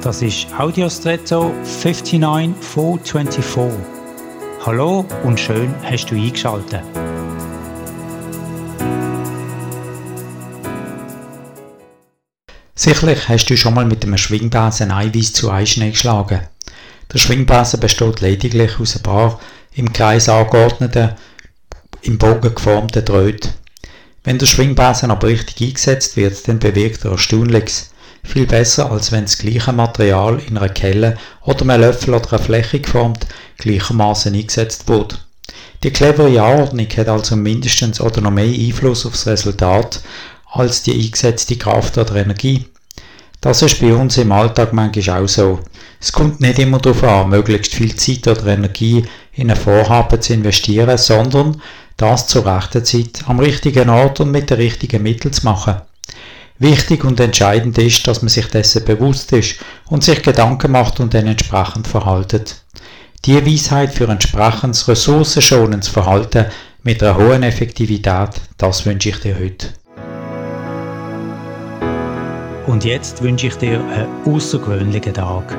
Das ist Audiostretto 59424. Hallo und schön hast du eingeschaltet. Sicherlich hast du schon mal mit einem Schwingbesen Eiweiß zu Eischnee geschlagen. Der Schwingbesen besteht lediglich aus ein paar im Kreis angeordneten, im Bogen geformten Drähten. Wenn der Schwingbesen aber richtig eingesetzt wird, dann bewirkt er Erstaunliches. Viel besser, als wenn das gleiche Material in einer Kelle oder einem Löffel oder einer Fläche geformt gleichermaßen eingesetzt wurde. Die clevere Anordnung hat also mindestens oder noch mehr Einfluss auf das Resultat als die eingesetzte Kraft oder Energie. Das ist bei uns im Alltag manchmal auch so. Es kommt nicht immer darauf an, möglichst viel Zeit oder Energie in ein Vorhaben zu investieren, sondern das zur rechten Zeit, am richtigen Ort und mit den richtigen Mitteln zu machen. Wichtig und entscheidend ist, dass man sich dessen bewusst ist und sich Gedanken macht und dann entsprechend verhaltet. Die Weisheit für entsprechendes ressourcenschonendes Verhalten mit einer hohen Effektivität, das wünsche ich dir heute. Und jetzt wünsche ich dir einen außergewöhnlichen Tag.